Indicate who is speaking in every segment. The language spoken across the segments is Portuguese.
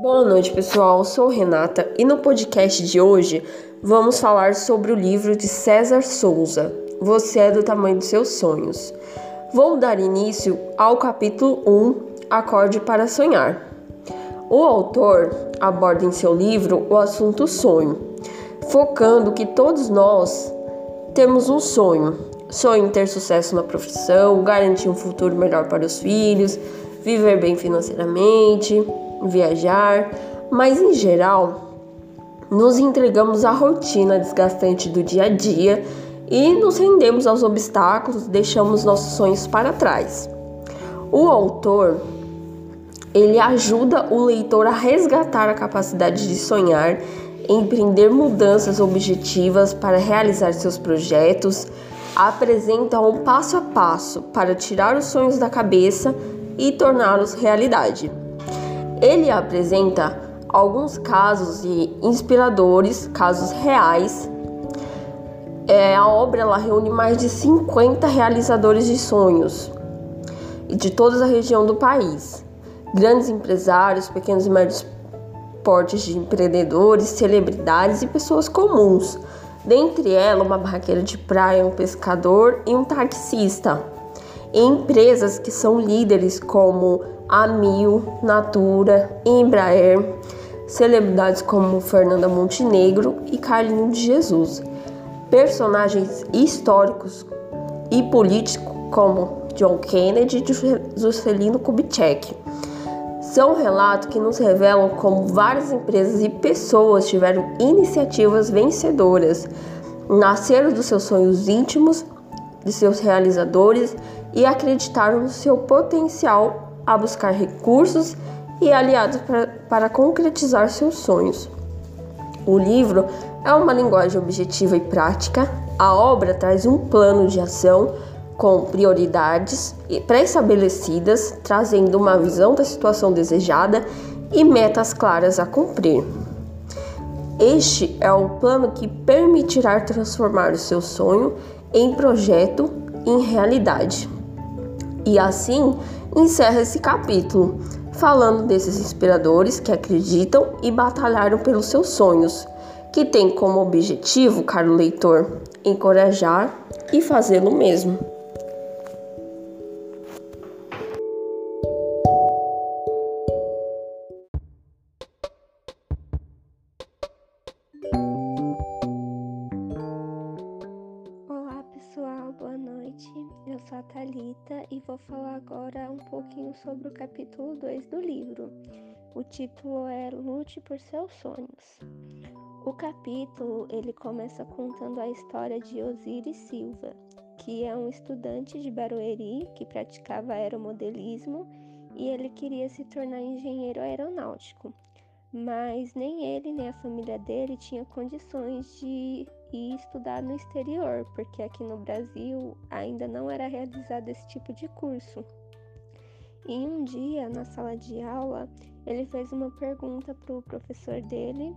Speaker 1: Boa noite, pessoal. Sou Renata e no podcast de hoje vamos falar sobre o livro de César Souza, Você é do tamanho dos seus sonhos. Vou dar início ao capítulo 1, Acorde para Sonhar. O autor aborda em seu livro o assunto sonho, focando que todos nós temos um sonho. Sonho em ter sucesso na profissão, garantir um futuro melhor para os filhos, viver bem financeiramente, viajar, mas em geral nos entregamos à rotina desgastante do dia a dia e nos rendemos aos obstáculos, deixamos nossos sonhos para trás. O autor ele ajuda o leitor a resgatar a capacidade de sonhar, empreender mudanças objetivas para realizar seus projetos, apresenta um passo a passo para tirar os sonhos da cabeça e torná-los realidade. Ele apresenta alguns casos inspiradores, casos reais. É, a obra ela reúne mais de 50 realizadores de sonhos de toda a região do país. Grandes empresários, pequenos e médios portes de empreendedores, celebridades e pessoas comuns. Dentre elas, uma barraqueira de praia, um pescador e um taxista. empresas que são líderes como Amil, Natura, Embraer, celebridades como Fernanda Montenegro e Carlinho de Jesus, personagens históricos e políticos como John Kennedy e Juscelino Kubitschek. São relatos que nos revelam como várias empresas e pessoas tiveram iniciativas vencedoras, nasceram dos seus sonhos íntimos, de seus realizadores e acreditaram no seu potencial a buscar recursos e aliados para, para concretizar seus sonhos. O livro é uma linguagem objetiva e prática. A obra traz um plano de ação com prioridades pré-estabelecidas, trazendo uma visão da situação desejada e metas claras a cumprir. Este é o plano que permitirá transformar o seu sonho em projeto em realidade. E assim encerra esse capítulo, falando desses inspiradores que acreditam e batalharam pelos seus sonhos, que tem como objetivo, caro leitor, encorajar e fazê-lo mesmo.
Speaker 2: E vou falar agora um pouquinho sobre o capítulo 2 do livro. O título é Lute por seus sonhos. O capítulo ele começa contando a história de Osiris Silva, que é um estudante de Barueri que praticava aeromodelismo e ele queria se tornar engenheiro aeronáutico mas nem ele nem a família dele tinha condições de ir estudar no exterior, porque aqui no Brasil ainda não era realizado esse tipo de curso. E um dia, na sala de aula, ele fez uma pergunta para o professor dele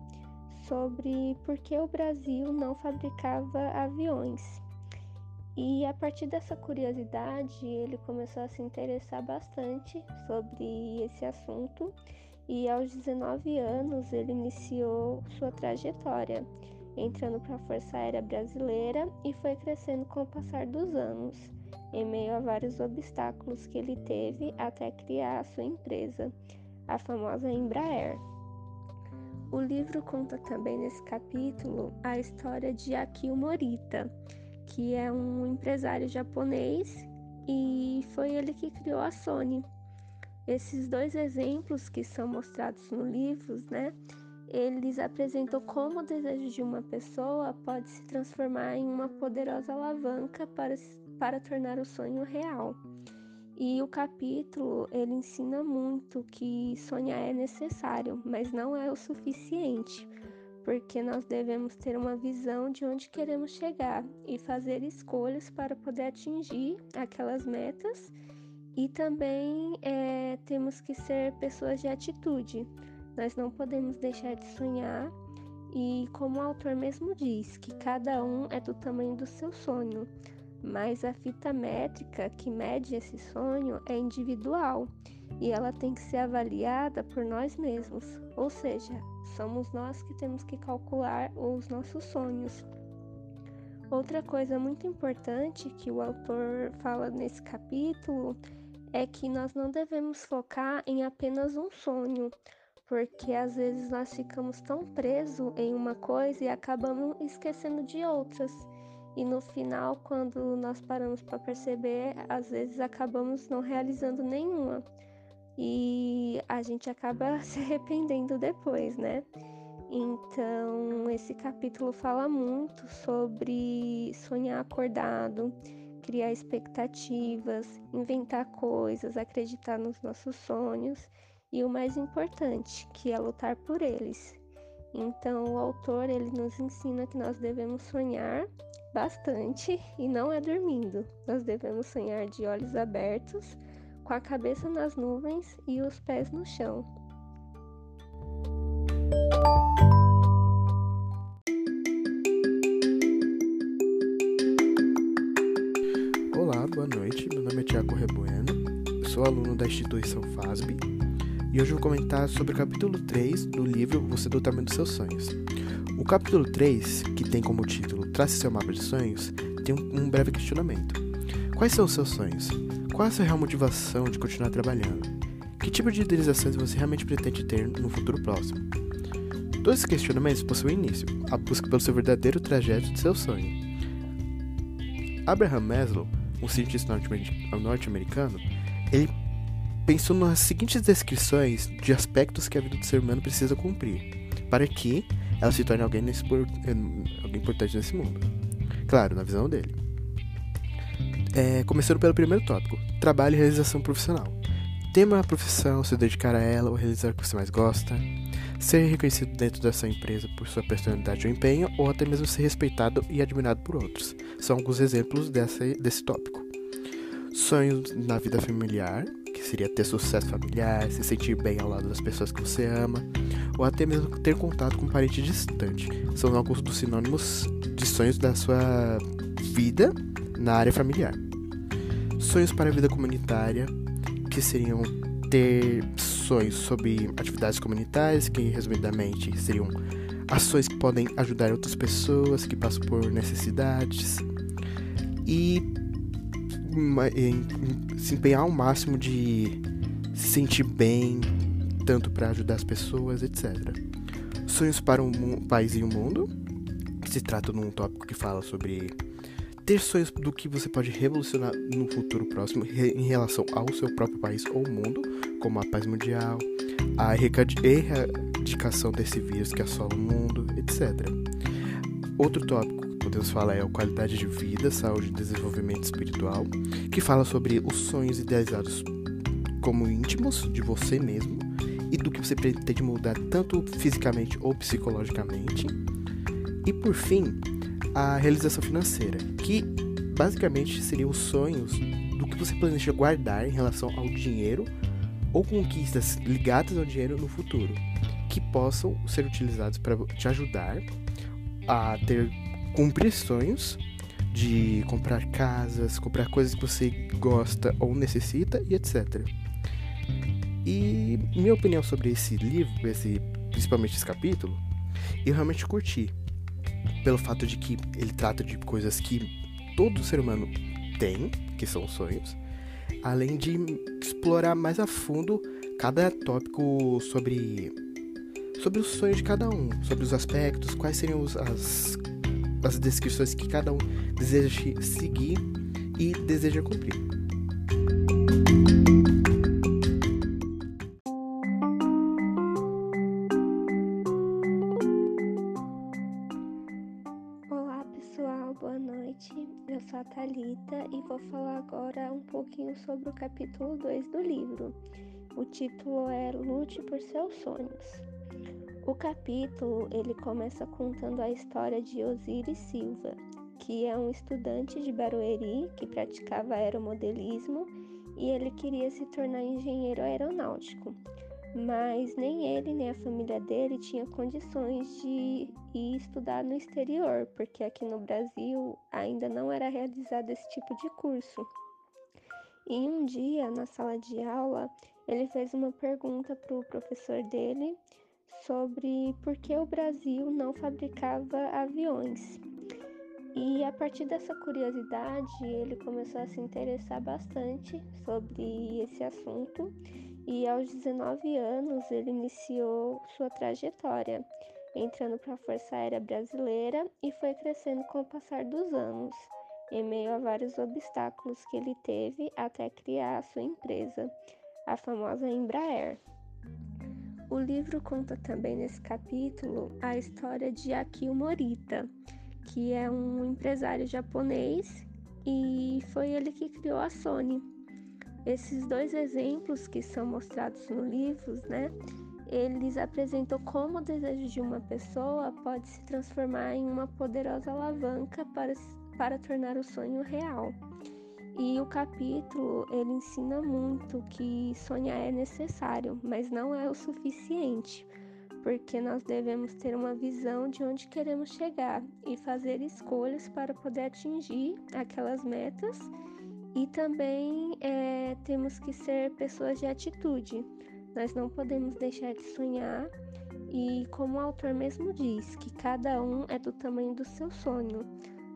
Speaker 2: sobre por que o Brasil não fabricava aviões. E a partir dessa curiosidade, ele começou a se interessar bastante sobre esse assunto e aos 19 anos ele iniciou sua trajetória, entrando para a Força Aérea Brasileira e foi crescendo com o passar dos anos, em meio a vários obstáculos que ele teve até criar a sua empresa, a famosa Embraer. O livro conta também nesse capítulo a história de Akio Morita, que é um empresário japonês e foi ele que criou a Sony. Esses dois exemplos que são mostrados no livro, né, eles apresentam como o desejo de uma pessoa pode se transformar em uma poderosa alavanca para, para tornar o sonho real. E o capítulo ele ensina muito que sonhar é necessário, mas não é o suficiente, porque nós devemos ter uma visão de onde queremos chegar e fazer escolhas para poder atingir aquelas metas e também é, temos que ser pessoas de atitude. Nós não podemos deixar de sonhar. E como o autor mesmo diz, que cada um é do tamanho do seu sonho, mas a fita métrica que mede esse sonho é individual. e ela tem que ser avaliada por nós mesmos, ou seja, somos nós que temos que calcular os nossos sonhos. Outra coisa muito importante que o autor fala nesse capítulo é que nós não devemos focar em apenas um sonho, porque às vezes nós ficamos tão presos em uma coisa e acabamos esquecendo de outras. E no final, quando nós paramos para perceber, às vezes acabamos não realizando nenhuma. E a gente acaba se arrependendo depois, né? Então, esse capítulo fala muito sobre sonhar acordado, criar expectativas, inventar coisas, acreditar nos nossos sonhos e o mais importante, que é lutar por eles. Então, o autor ele nos ensina que nós devemos sonhar bastante e não é dormindo. Nós devemos sonhar de olhos abertos, com a cabeça nas nuvens e os pés no chão.
Speaker 3: boa noite. Meu nome é Tiago Rebueno, sou aluno da instituição FASB e hoje vou comentar sobre o capítulo 3 do livro Você do Tamanho dos Seus Sonhos. O capítulo 3, que tem como título Trace seu mapa de sonhos, tem um breve questionamento. Quais são os seus sonhos? Qual é a sua real motivação de continuar trabalhando? Que tipo de idealizações você realmente pretende ter no futuro próximo? Todos esses questionamentos possuem início, a busca pelo seu verdadeiro trajeto de seu sonho. Abraham Maslow um cientista norte-americano, ele pensou nas seguintes descrições de aspectos que a vida do ser humano precisa cumprir para que ela se torne alguém, nesse, alguém importante nesse mundo. Claro, na visão dele. É, começando pelo primeiro tópico: trabalho e realização profissional. Ter uma profissão, se dedicar a ela ou realizar o que você mais gosta. Ser reconhecido dentro dessa empresa por sua personalidade ou empenho, ou até mesmo ser respeitado e admirado por outros. São alguns exemplos dessa, desse tópico. Sonhos na vida familiar, que seria ter sucesso familiar, se sentir bem ao lado das pessoas que você ama, ou até mesmo ter contato com um parente distante. São alguns dos sinônimos de sonhos da sua vida na área familiar. Sonhos para a vida comunitária, que seriam ter sonhos sobre atividades comunitárias, que resumidamente seriam ações que podem ajudar outras pessoas que passam por necessidades e se empenhar ao máximo de se sentir bem, tanto para ajudar as pessoas, etc. Sonhos para um país e um mundo, se trata de um tópico que fala sobre ter sonhos do que você pode revolucionar no futuro próximo em relação ao seu próprio país ou mundo, como a paz mundial, a erradicação desse vírus que assola o mundo, etc. Outro tópico podemos falar é a qualidade de vida, saúde e desenvolvimento espiritual, que fala sobre os sonhos idealizados como íntimos de você mesmo e do que você pretende mudar tanto fisicamente ou psicologicamente. E por fim, a realização financeira, que basicamente seriam os sonhos do que você planeja guardar em relação ao dinheiro ou conquistas ligadas ao dinheiro no futuro, que possam ser utilizados para te ajudar a ter cumprir sonhos de comprar casas, comprar coisas que você gosta ou necessita e etc. E minha opinião sobre esse livro, esse, principalmente esse capítulo, eu realmente curti pelo fato de que ele trata de coisas que todo ser humano tem, que são sonhos, além de explorar mais a fundo cada tópico sobre sobre os sonhos de cada um, sobre os aspectos, quais seriam os, as, as descrições que cada um deseja seguir e deseja cumprir.
Speaker 2: sou a Thalita e vou falar agora um pouquinho sobre o capítulo 2 do livro. O título é Lute por seus sonhos. O capítulo ele começa contando a história de Osiris Silva, que é um estudante de Barueri que praticava aeromodelismo e ele queria se tornar engenheiro aeronáutico mas nem ele nem a família dele tinha condições de ir estudar no exterior, porque aqui no Brasil ainda não era realizado esse tipo de curso. E um dia, na sala de aula, ele fez uma pergunta para o professor dele sobre por que o Brasil não fabricava aviões. E a partir dessa curiosidade, ele começou a se interessar bastante sobre esse assunto e aos 19 anos ele iniciou sua trajetória, entrando para a Força Aérea Brasileira e foi crescendo com o passar dos anos, em meio a vários obstáculos que ele teve até criar a sua empresa, a famosa Embraer. O livro conta também nesse capítulo a história de Akio Morita, que é um empresário japonês e foi ele que criou a Sony. Esses dois exemplos que são mostrados no livro, né, eles apresentam como o desejo de uma pessoa pode se transformar em uma poderosa alavanca para, para tornar o sonho real. E o capítulo ele ensina muito que sonhar é necessário, mas não é o suficiente, porque nós devemos ter uma visão de onde queremos chegar e fazer escolhas para poder atingir aquelas metas. E também é, temos que ser pessoas de atitude. Nós não podemos deixar de sonhar. E como o autor mesmo diz, que cada um é do tamanho do seu sonho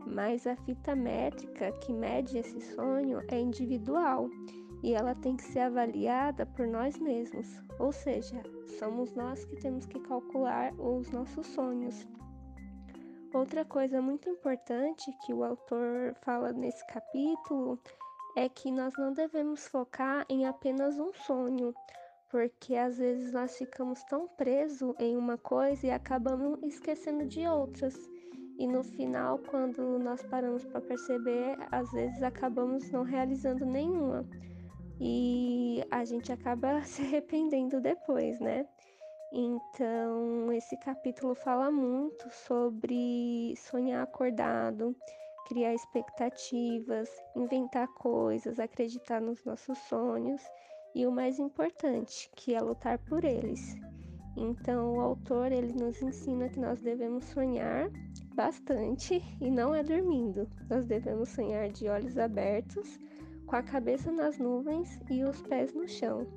Speaker 2: mas a fita métrica que mede esse sonho é individual e ela tem que ser avaliada por nós mesmos, ou seja, somos nós que temos que calcular os nossos sonhos. Outra coisa muito importante que o autor fala nesse capítulo é que nós não devemos focar em apenas um sonho, porque às vezes nós ficamos tão presos em uma coisa e acabamos esquecendo de outras. E no final, quando nós paramos para perceber, às vezes acabamos não realizando nenhuma. E a gente acaba se arrependendo depois, né? Então, esse capítulo fala muito sobre sonhar acordado, criar expectativas, inventar coisas, acreditar nos nossos sonhos e o mais importante, que é lutar por eles. Então, o autor ele nos ensina que nós devemos sonhar bastante e não é dormindo. Nós devemos sonhar de olhos abertos, com a cabeça nas nuvens e os pés no chão.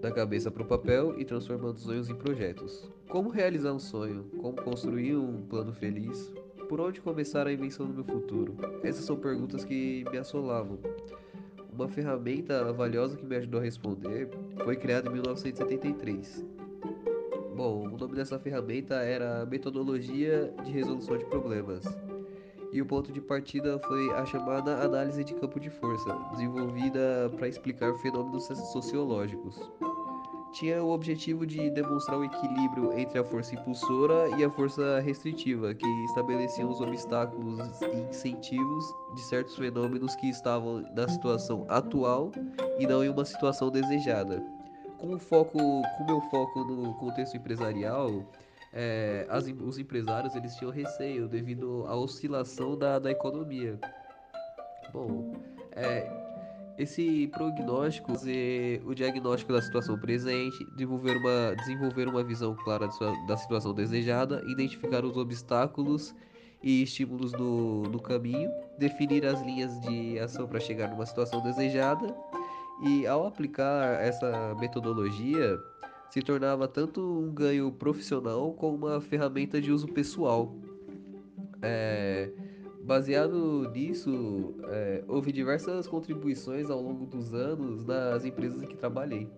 Speaker 4: Da cabeça para o papel e transformando sonhos em projetos. Como realizar um sonho? Como construir um plano feliz? Por onde começar a invenção do meu futuro? Essas são perguntas que me assolavam. Uma ferramenta valiosa que me ajudou a responder foi criada em 1973. Bom, o nome dessa ferramenta era Metodologia de Resolução de Problemas. E o ponto de partida foi a chamada análise de campo de força, desenvolvida para explicar fenômenos sociológicos tinha o objetivo de demonstrar o equilíbrio entre a força impulsora e a força restritiva, que estabeleciam os obstáculos e incentivos de certos fenômenos que estavam na situação atual e não em uma situação desejada. Com o foco, com meu foco no contexto empresarial, é, as, os empresários eles tinham receio devido à oscilação da, da economia. Bom, é, esse prognóstico, o diagnóstico da situação presente, desenvolver uma, desenvolver uma visão clara da situação desejada, identificar os obstáculos e estímulos no, no caminho, definir as linhas de ação para chegar numa situação desejada e ao aplicar essa metodologia se tornava tanto um ganho profissional como uma ferramenta de uso pessoal. É, Baseado nisso, é, houve diversas contribuições ao longo dos anos nas empresas em que trabalhei.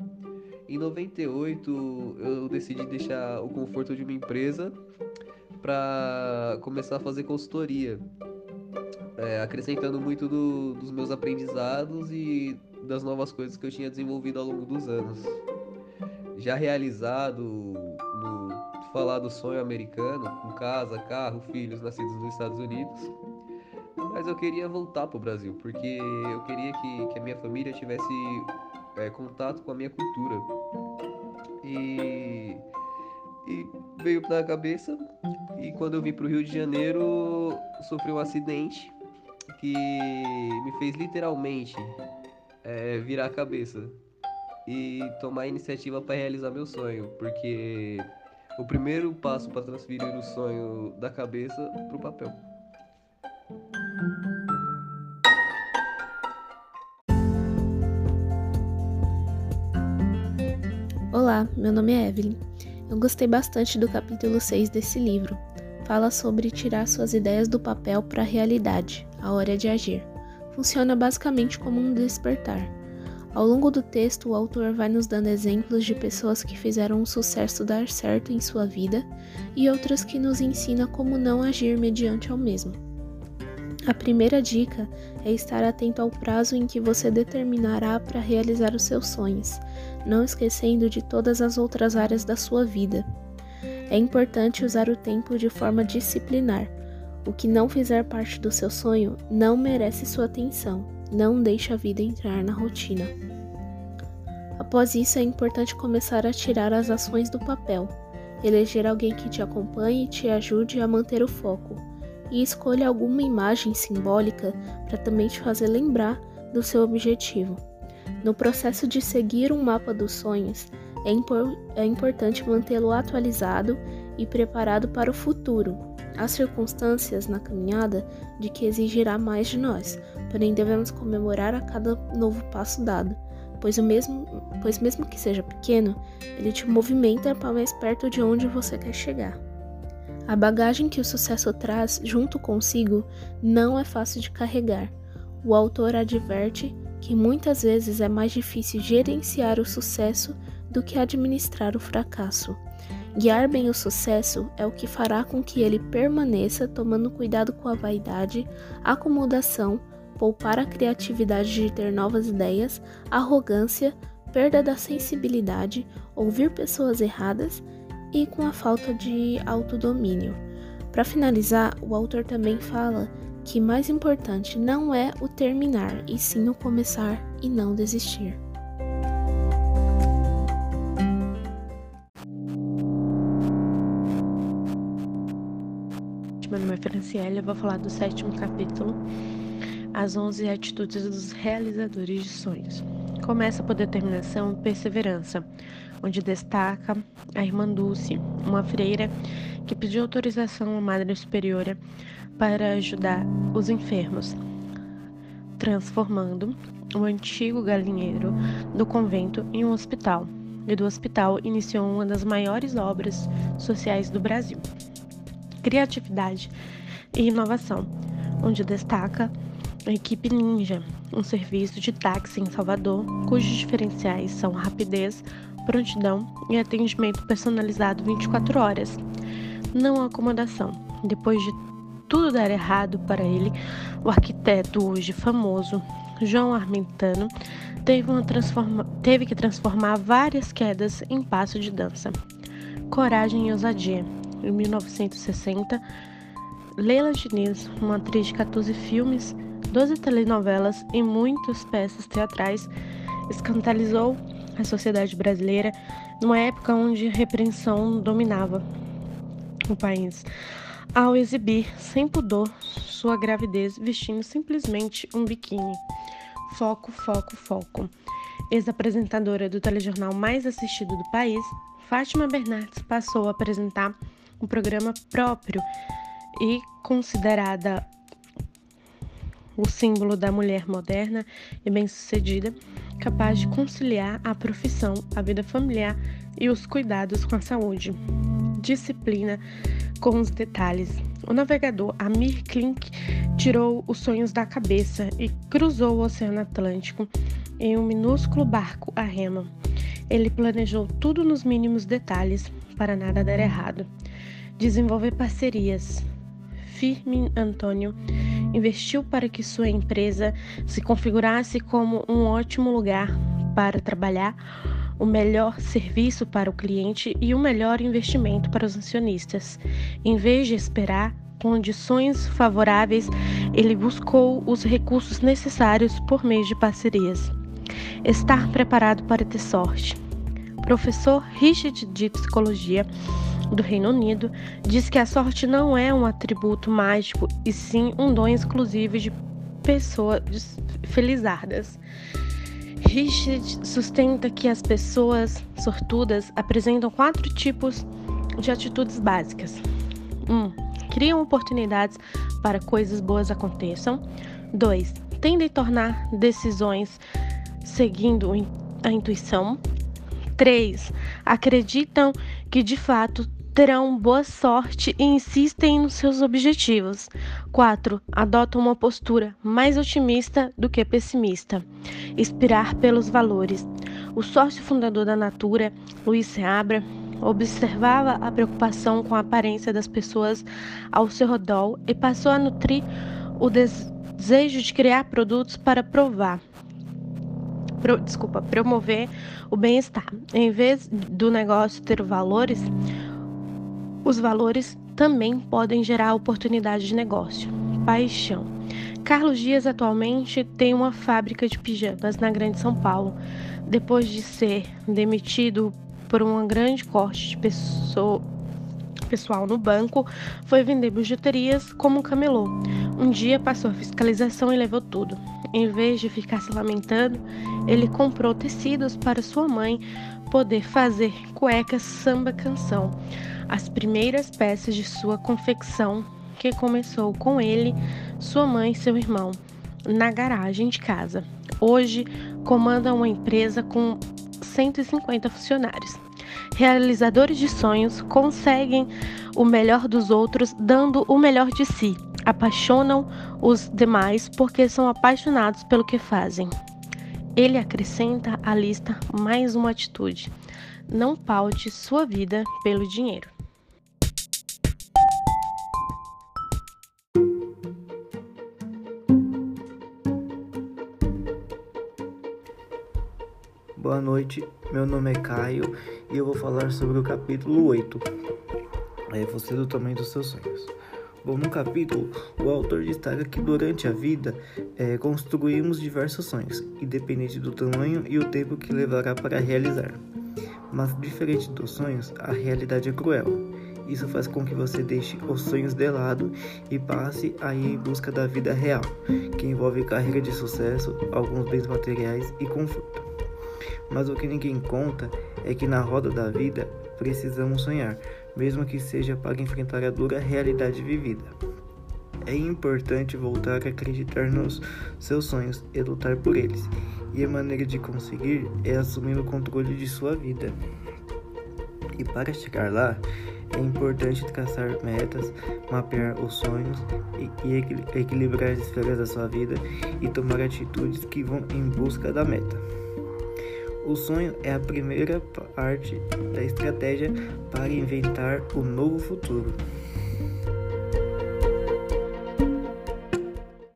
Speaker 4: Em 98, eu decidi deixar o conforto de uma empresa para começar a fazer consultoria, é, acrescentando muito do, dos meus aprendizados e das novas coisas que eu tinha desenvolvido ao longo dos anos. Já realizado no falar do sonho americano, com casa, carro, filhos nascidos nos Estados Unidos, mas eu queria voltar pro Brasil, porque eu queria que, que a minha família tivesse é, contato com a minha cultura. E, e veio na cabeça, e quando eu vim pro Rio de Janeiro, sofri um acidente que me fez literalmente é, virar a cabeça e tomar a iniciativa para realizar meu sonho, porque O primeiro passo para transferir o sonho da cabeça para o papel.
Speaker 5: Olá, meu nome é Evelyn. Eu gostei bastante do capítulo 6 desse livro. Fala sobre tirar suas ideias do papel para a realidade, a hora de agir. Funciona basicamente como um despertar. Ao longo do texto, o autor vai nos dando exemplos de pessoas que fizeram o sucesso dar certo em sua vida e outras que nos ensina como não agir mediante ao mesmo. A primeira dica é estar atento ao prazo em que você determinará para realizar os seus sonhos, não esquecendo de todas as outras áreas da sua vida. É importante usar o tempo de forma disciplinar. O que não fizer parte do seu sonho não merece sua atenção. Não deixe a vida entrar na rotina. Após isso, é importante começar a tirar as ações do papel. Eleger alguém que te acompanhe e te ajude a manter o foco e escolha alguma imagem simbólica para também te fazer lembrar do seu objetivo. No processo de seguir um mapa dos sonhos, é, impor é importante mantê-lo atualizado e preparado para o futuro. Há circunstâncias na caminhada de que exigirá mais de nós, porém devemos comemorar a cada novo passo dado, pois, o mesmo, pois mesmo que seja pequeno, ele te movimenta para mais perto de onde você quer chegar. A bagagem que o sucesso traz junto consigo não é fácil de carregar. O autor adverte que muitas vezes é mais difícil gerenciar o sucesso do que administrar o fracasso. Guiar bem o sucesso é o que fará com que ele permaneça tomando cuidado com a vaidade, acomodação, poupar a criatividade de ter novas ideias, arrogância, perda da sensibilidade, ouvir pessoas erradas e com a falta de autodomínio. Para finalizar, o autor também fala que mais importante não é o terminar, e sim o começar e não desistir.
Speaker 6: Meu nome é Franciele, eu vou falar do sétimo capítulo, As 11 Atitudes dos Realizadores de Sonhos. Começa por determinação e perseverança onde destaca a irmã Dulce, uma freira que pediu autorização à Madre Superiora para ajudar os enfermos, transformando o antigo galinheiro do convento em um hospital. E do hospital iniciou uma das maiores obras sociais do Brasil. Criatividade e inovação, onde destaca a equipe Ninja, um serviço de táxi em Salvador, cujos diferenciais são rapidez, prontidão e atendimento personalizado 24 horas. Não acomodação. Depois de tudo dar errado para ele, o arquiteto hoje famoso João Armentano teve, teve que transformar várias quedas em passo de dança. Coragem e ousadia. Em 1960, Leila Diniz, uma atriz de 14 filmes, 12 telenovelas e muitas peças teatrais, escandalizou a sociedade brasileira numa época onde repreensão dominava o país, ao exibir sem pudor sua gravidez vestindo simplesmente um biquíni. Foco, foco, foco. Ex-apresentadora do telejornal mais assistido do país, Fátima Bernardes passou a apresentar um programa próprio e considerada o símbolo da mulher moderna e bem-sucedida capaz de conciliar a profissão, a vida familiar e os cuidados com a saúde. Disciplina com os detalhes. O navegador Amir Klink tirou os sonhos da cabeça e cruzou o Oceano Atlântico em um minúsculo barco a remo. Ele planejou tudo nos mínimos detalhes para nada dar errado. Desenvolver parcerias. Firmin Antônio investiu para que sua empresa se configurasse como um ótimo lugar para trabalhar, o melhor serviço para o cliente e o melhor investimento para os acionistas. Em vez de esperar condições favoráveis, ele buscou os recursos necessários por meio de parcerias. Estar preparado para ter sorte. Professor Richard de Psicologia do Reino Unido diz que a sorte não é um atributo mágico e sim um dom exclusivo de pessoas felizardas. Richard sustenta que as pessoas sortudas apresentam quatro tipos de atitudes básicas. 1. Um, criam oportunidades para coisas boas aconteçam. 2. Tendem a tornar decisões seguindo a intuição. 3. Acreditam que de fato terão boa sorte e insistem nos seus objetivos. 4. Adotam uma postura mais otimista do que pessimista. Inspirar pelos valores. O sócio fundador da Natura, Luiz Seabra, observava a preocupação com a aparência das pessoas ao seu redor e passou a nutrir o desejo de criar produtos para provar. Pro, desculpa, promover o bem-estar. Em vez do negócio ter valores, os valores também podem gerar oportunidade de negócio. Paixão. Carlos Dias atualmente tem uma fábrica de pijamas na Grande São Paulo. Depois de ser demitido por um grande corte de pessoa, pessoal no banco, foi vender bijuterias como um camelô. Um dia passou a fiscalização e levou tudo. Em vez de ficar se lamentando, ele comprou tecidos para sua mãe poder fazer cuecas samba canção, as primeiras peças de sua confecção que começou com ele, sua mãe e seu irmão, na garagem de casa. Hoje comanda uma empresa com 150 funcionários. Realizadores de sonhos conseguem o melhor dos outros dando o melhor de si. Apaixonam os demais porque são apaixonados pelo que fazem. Ele acrescenta à lista mais uma atitude: não paute sua vida pelo dinheiro.
Speaker 7: Boa noite, meu nome é Caio e eu vou falar sobre o capítulo 8. É você do tamanho dos seus sonhos. Bom, no capítulo, o autor destaca que durante a vida é, construímos diversos sonhos, independente do tamanho e o tempo que levará para realizar. Mas, diferente dos sonhos, a realidade é cruel. Isso faz com que você deixe os sonhos de lado e passe a ir em busca da vida real, que envolve carreira de sucesso, alguns bens materiais e conforto. Mas o que ninguém conta é que na roda da vida precisamos sonhar, mesmo que seja para enfrentar a dura realidade vivida. É importante voltar a acreditar nos seus sonhos e lutar por eles. E a maneira de conseguir é assumir o controle de sua vida. E para chegar lá, é importante traçar metas, mapear os sonhos e, e equilibrar as esferas da sua vida e tomar atitudes que vão em busca da meta. O sonho é a primeira parte da estratégia para inventar o novo futuro.